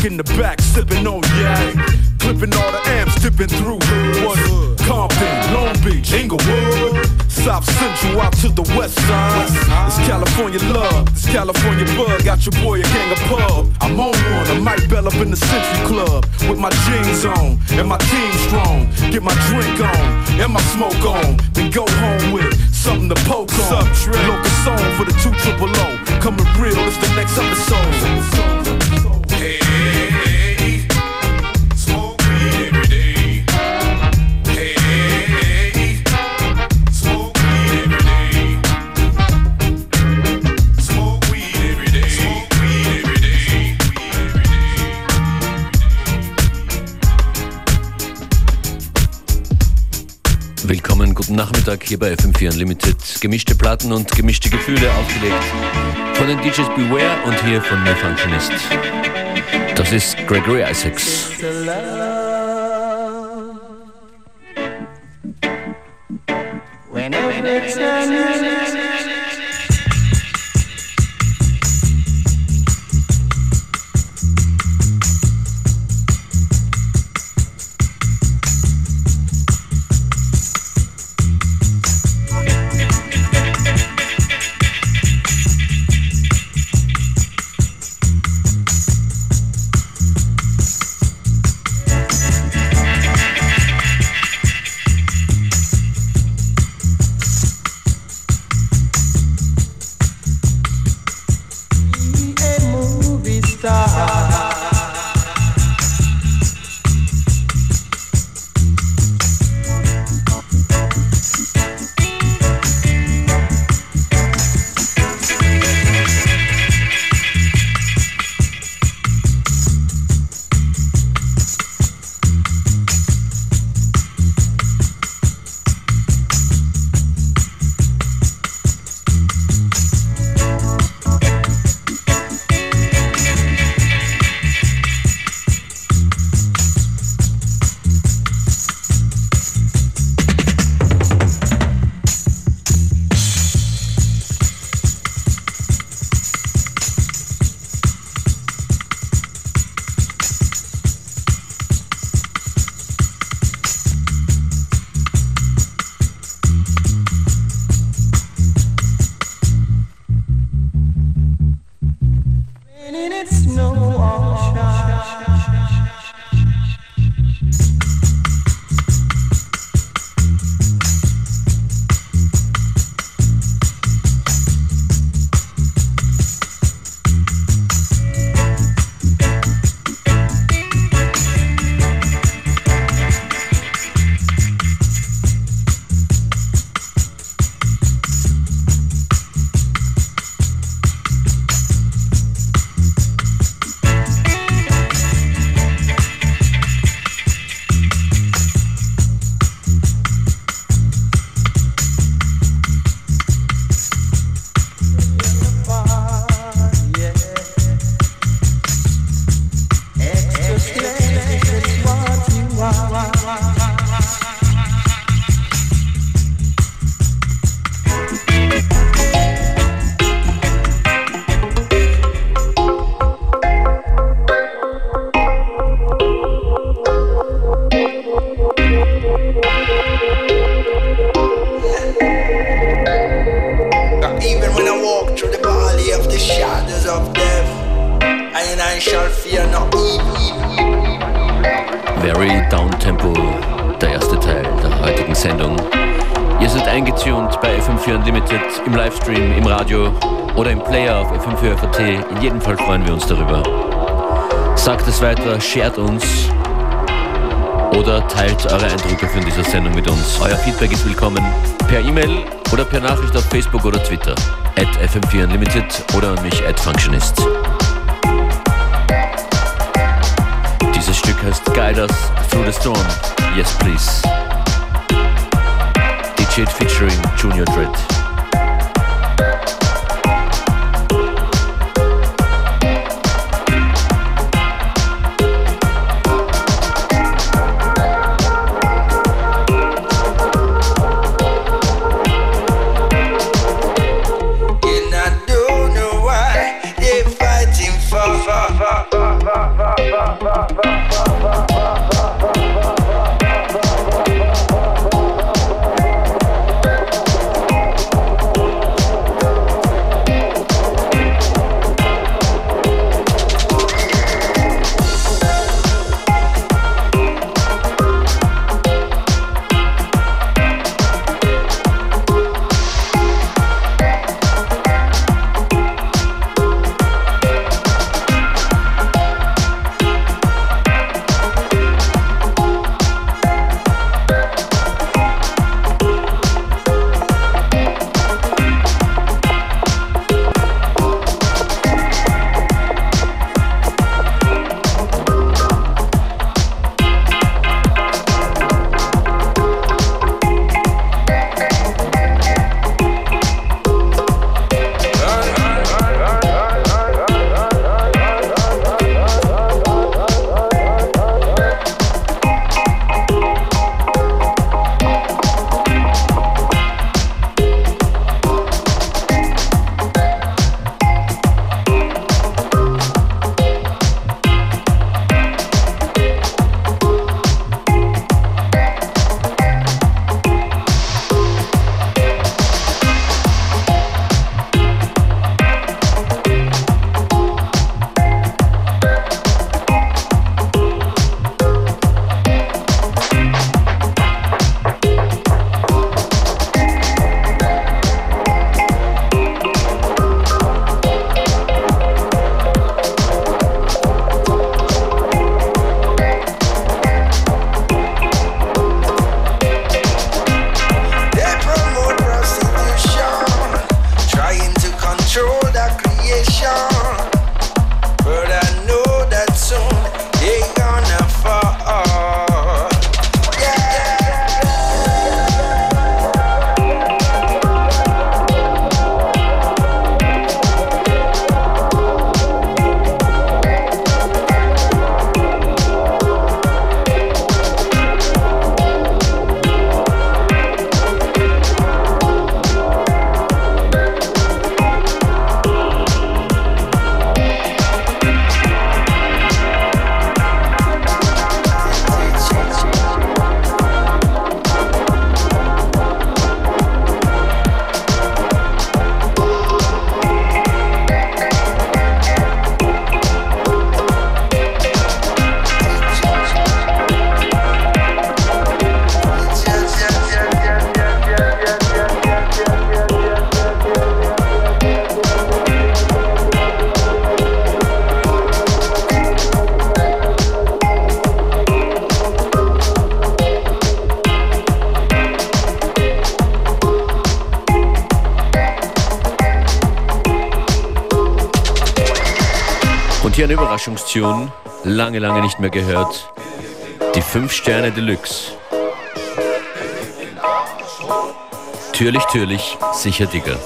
Back in the back, sipping on yak. Clipping all the amps, dipping through. One, Compton, Long Beach, Inglewood. South Central out to the west side. It's California love, it's California bug. Got your boy a gang of pub. I'm on one, I might bell up in the Century Club. With my jeans on, and my team strong. Get my drink on, and my smoke on. Then go home with it something to poke on. What's up, Local song for the two triple O. Coming real, it's the next episode. Hey. Nachmittag hier bei FM4 Unlimited. Gemischte Platten und gemischte Gefühle aufgelegt von den DJs Beware und hier von The Functionist. Das ist Gregory Isaacs. Whenever it's Weiter, shared uns oder teilt eure Eindrücke von dieser Sendung mit uns. Euer Feedback ist willkommen per E-Mail oder per Nachricht auf Facebook oder Twitter. At FM4 Unlimited oder an mich at Functionist. Dieses Stück heißt Guide Us Through the Storm. Yes, please. DJ featuring Junior Dread. Überraschungstune, lange, lange nicht mehr gehört. Die 5 Sterne Deluxe. Türlich, türlich, sicher Digger.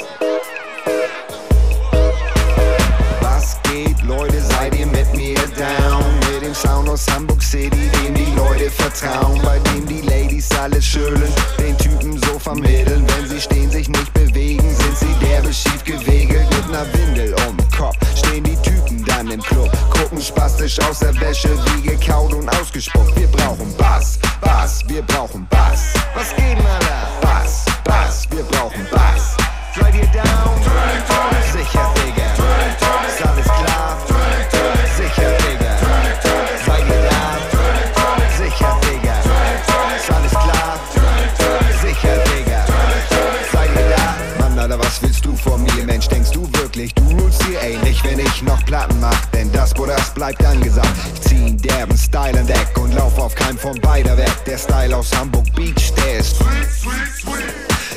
Was geht, Leute, seid ihr mit mir down? Mit dem Sound aus Hamburg City, dem die Leute vertrauen, bei dem die Ladies alles schülen, den Typen so vermitteln, wenn sie stehen, sich nicht bewegen, sind sie derbe schief gewegelt mit ner Windel um Kopf, stehen die Typen dann im Club Fakten spastisch aus der Wäsche, wie gekaut und ausgespuckt. Wir brauchen Bass, Bass, wir brauchen Bass. Was geht, Mann? Bass, Bass, wir brauchen Bass. Seid ihr down? Sicher, Digga. Ist alles klar? Sicher, Digga. Seid ihr da? Sicher, Digga. Ist alles klar? Sicher, Digga. Seid ihr da? Mann, Alter, was willst du von mir, Mensch? Denkst du wirklich, du rulst hier ähnlich, wenn ich noch Platten mach? Kerben, Style entdeck und lauf auf keinem von beider weg. Der Style aus Hamburg Beach, der ist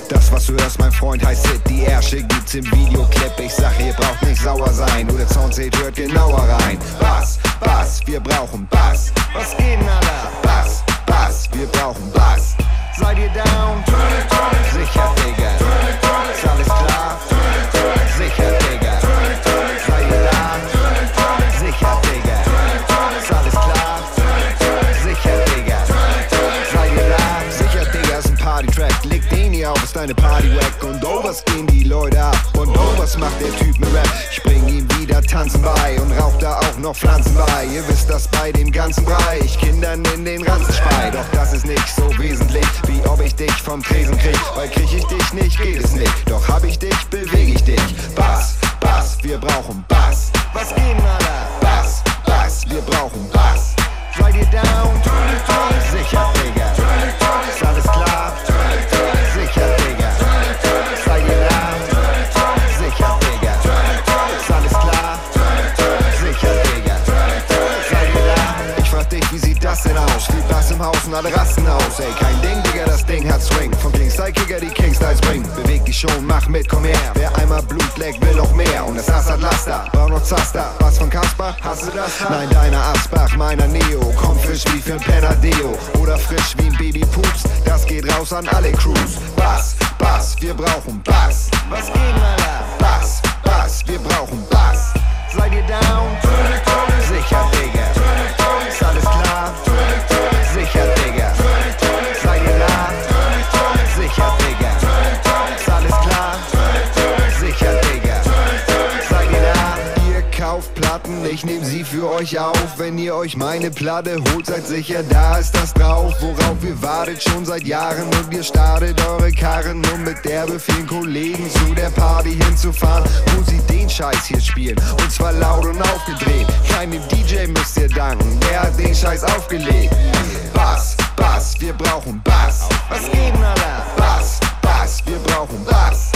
das, was du hörst, mein Freund, heißt Hit. Die Ärsche gibt's im Videoclip. Ich sag, ihr braucht nicht sauer sein. Nur der Sound seht, hört genauer rein. Bass, Bass, wir brauchen Bass. Was geht denn, Alter? Bass, Bass, wir brauchen Bass. Seid ihr down? Sicher, Digga. Ist alles klar? Ist deine Party-Wack. Und oh, was gehen die Leute ab? Und oh, was macht der Typ mit Rap? Ich bring ihm wieder Tanzen bei und rauch da auch noch Pflanzen bei. Ihr wisst das bei dem ganzen Brei. Ich Kindern in den Ranzen spei. Doch das ist nicht so wesentlich, wie ob ich dich vom Tresen krieg. Weil krieg ich dich nicht, geht es nicht. Doch hab ich dich, beweg ich dich. Bass, Bass, wir brauchen Bass. Was geht, Alter? Bass, Bass, wir brauchen Bass. Seid ihr down? Sicher, Digga. Und alle rasten aus. Ey, kein Ding, Digga, das Ding hat Swing. Von Kingstyle-Kicker die Kingstyles bringen. Beweg dich schon, mach mit, komm her. Wer einmal Blut leckt, will noch mehr. Und das Ass hat Laster, brauch noch Zaster. Was von Kasper? Hast du das? Nein, deiner Asbach, meiner Neo. Komm frisch wie für ein Penadeo. Oder frisch wie ein Baby Pups. Das geht raus an alle Crews. Bass, Bass, wir brauchen Bass. Was geht, Alter? Bass, Bass, wir brauchen Bass. Seid ihr down? Sicher, Digga. Ist alles klar? Euch auf. Wenn ihr euch meine Platte holt, seid sicher, da ist das drauf. Worauf ihr wartet schon seit Jahren und ihr startet eure Karren, um mit derbe vielen Kollegen zu der Party hinzufahren, wo sie den Scheiß hier spielen. Und zwar laut und aufgedreht. Keinem DJ müsst ihr danken, der hat den Scheiß aufgelegt. Bass, Bass, wir brauchen Bass. Was geht denn, Alter? Bass, Bass, wir brauchen Bass.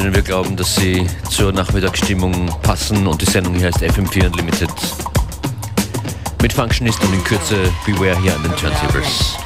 Denen wir glauben, dass sie zur Nachmittagsstimmung passen und die Sendung hier heißt FM4 Unlimited. Mit Functionist und in Kürze Beware hier an den Turntables.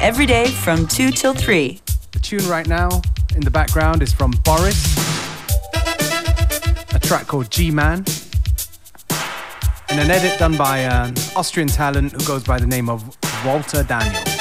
Every day from 2 till 3. The tune right now in the background is from Boris, a track called G Man, and an edit done by an Austrian talent who goes by the name of Walter Daniel.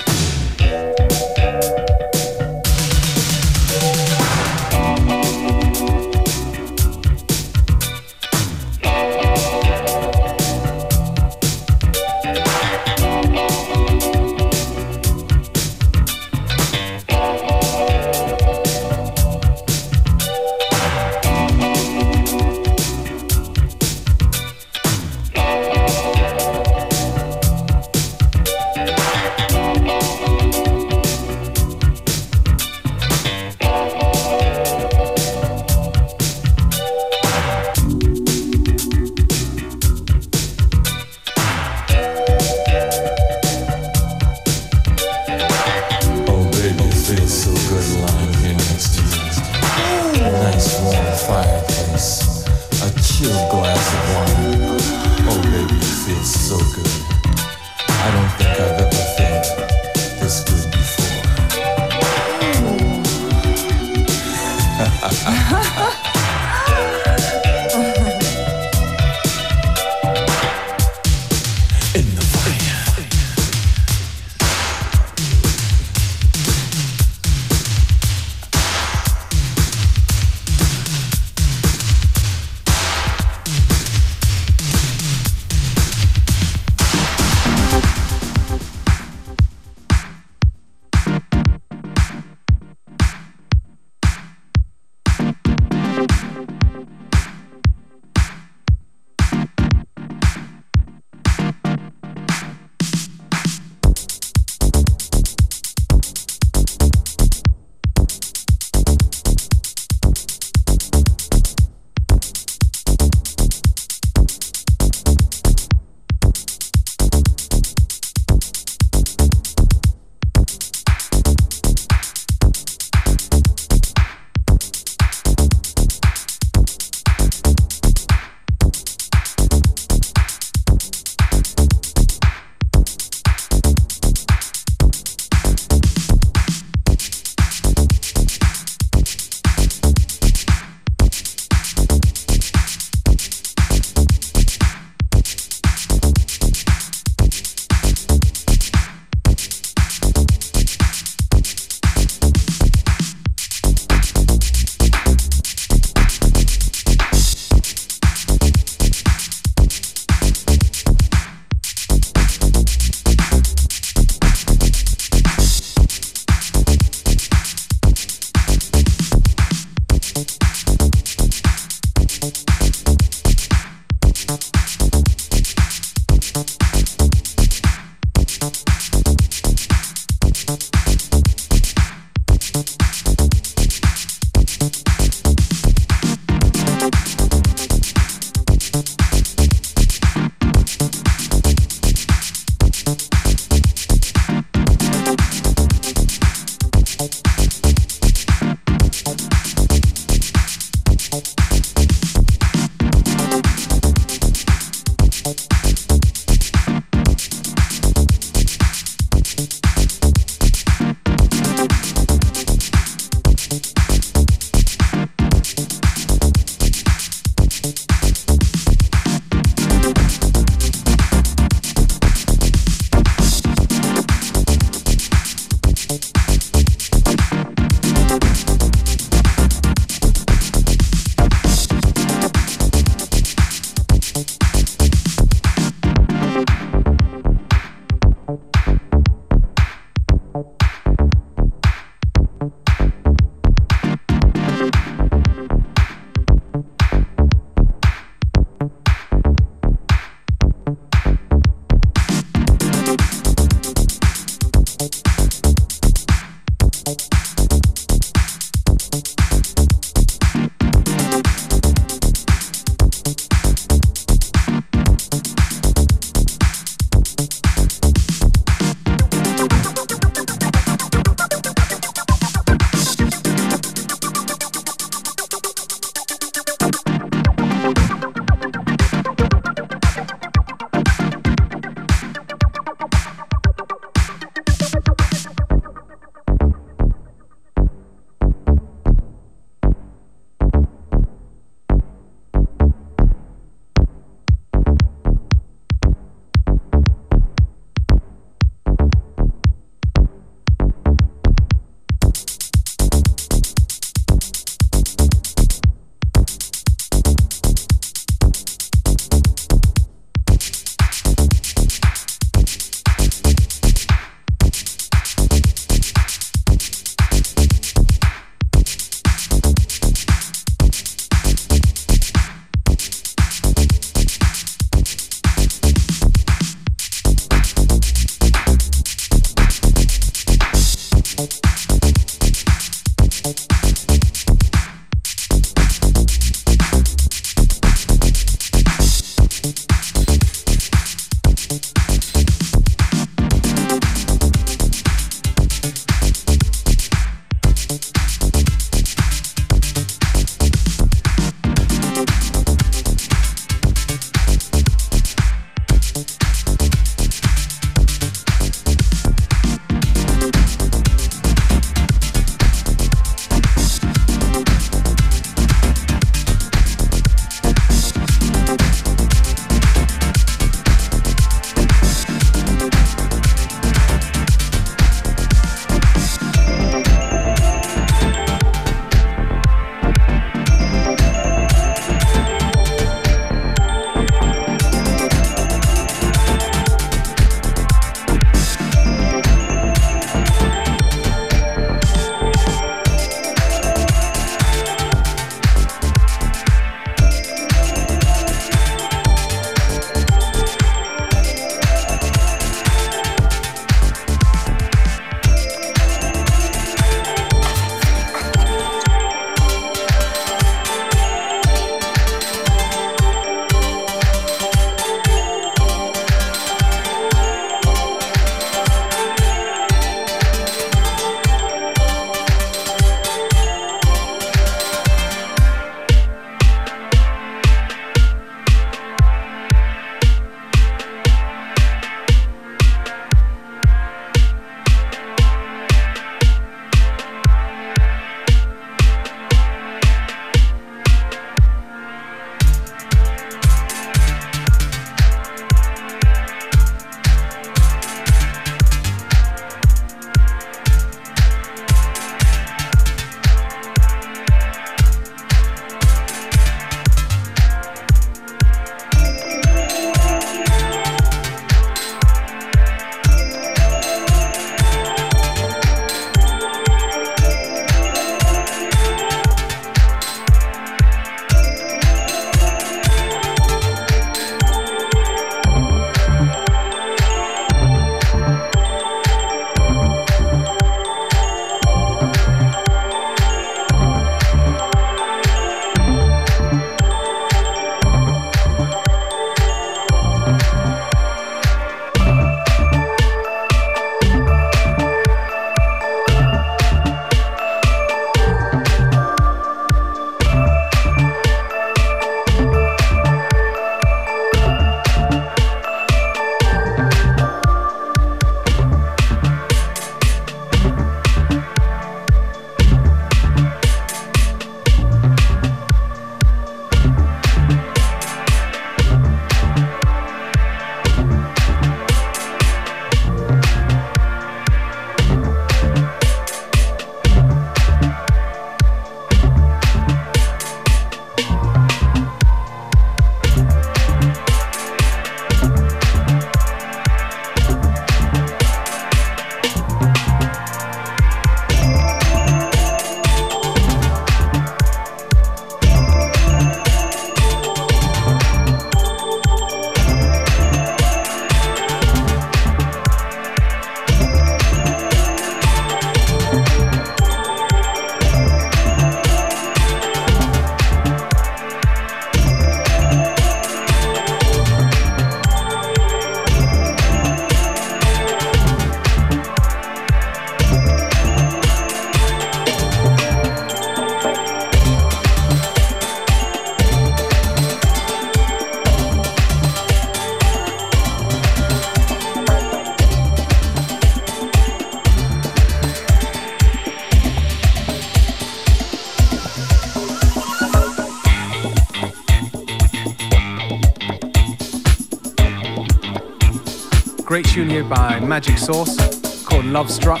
Magic Source called Love Struck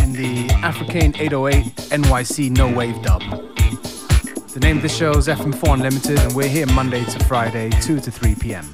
in the African 808 NYC No Wave dub. The name of the show is FM4 Unlimited, and we're here Monday to Friday, 2 to 3 p.m.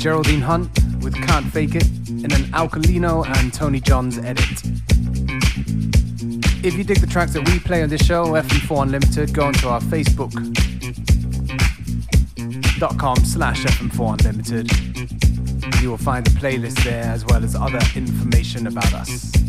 Geraldine Hunt with Can't Fake It in an Alcalino and Tony Johns edit. If you dig the tracks that we play on this show, FM4 Unlimited, go onto our Facebook.com slash FM4 Unlimited. You will find the playlist there as well as other information about us.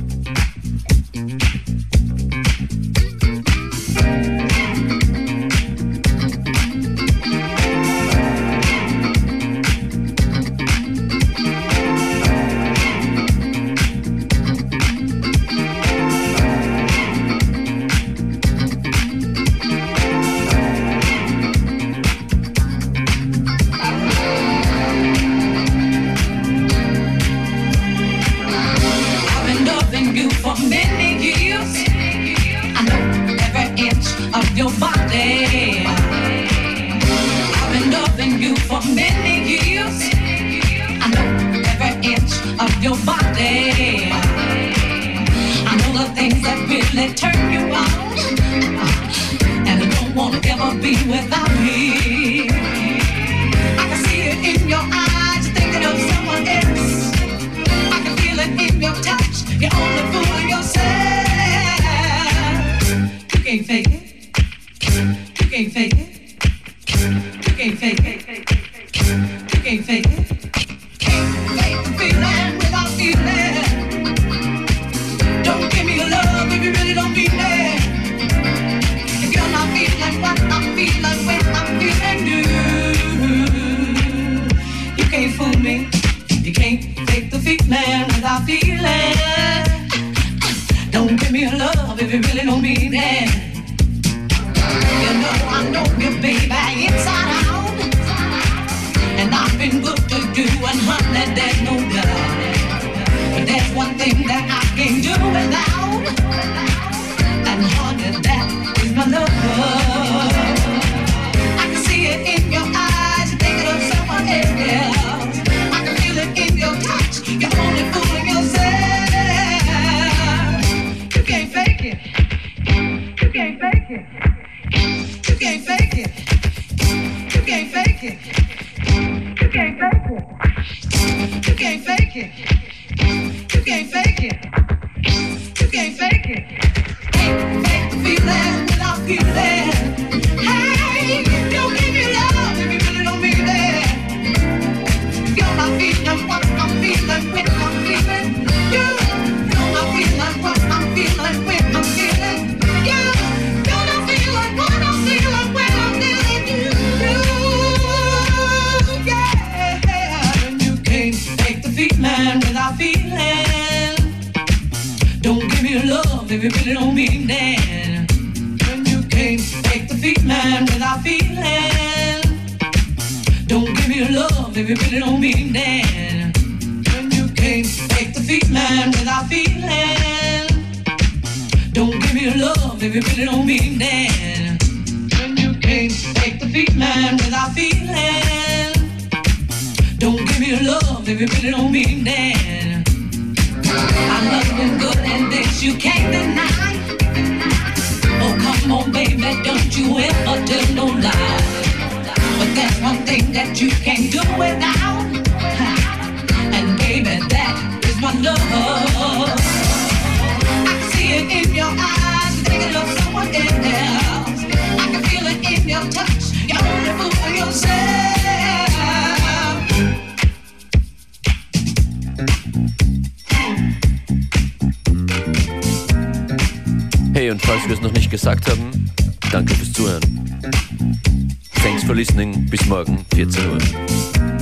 You can't fake it. You can't fake it. You can't fake it. You can't fake it. You can't fake it. You can't fake it. You can't fake it. Can't make me laugh without you there. really don't mean it. When you came, take the feeling without feeling. Don't give me love if you really don't mean it. When you came, take the feeling without feeling. Don't give me love if you really don't mean it. I love you good and this you can't deny. Oh come on, baby, don't you ever tell no lies. that one thing that you can't do without. And baby, that is my love. I can see it in your eyes, you think someone else. I can feel it in your touch, you're only fooling yourself. Hey, und falls wir es noch nicht gesagt haben, danke fürs Zuhören. Thanks for listening. Bis morgen, 14 Uhr.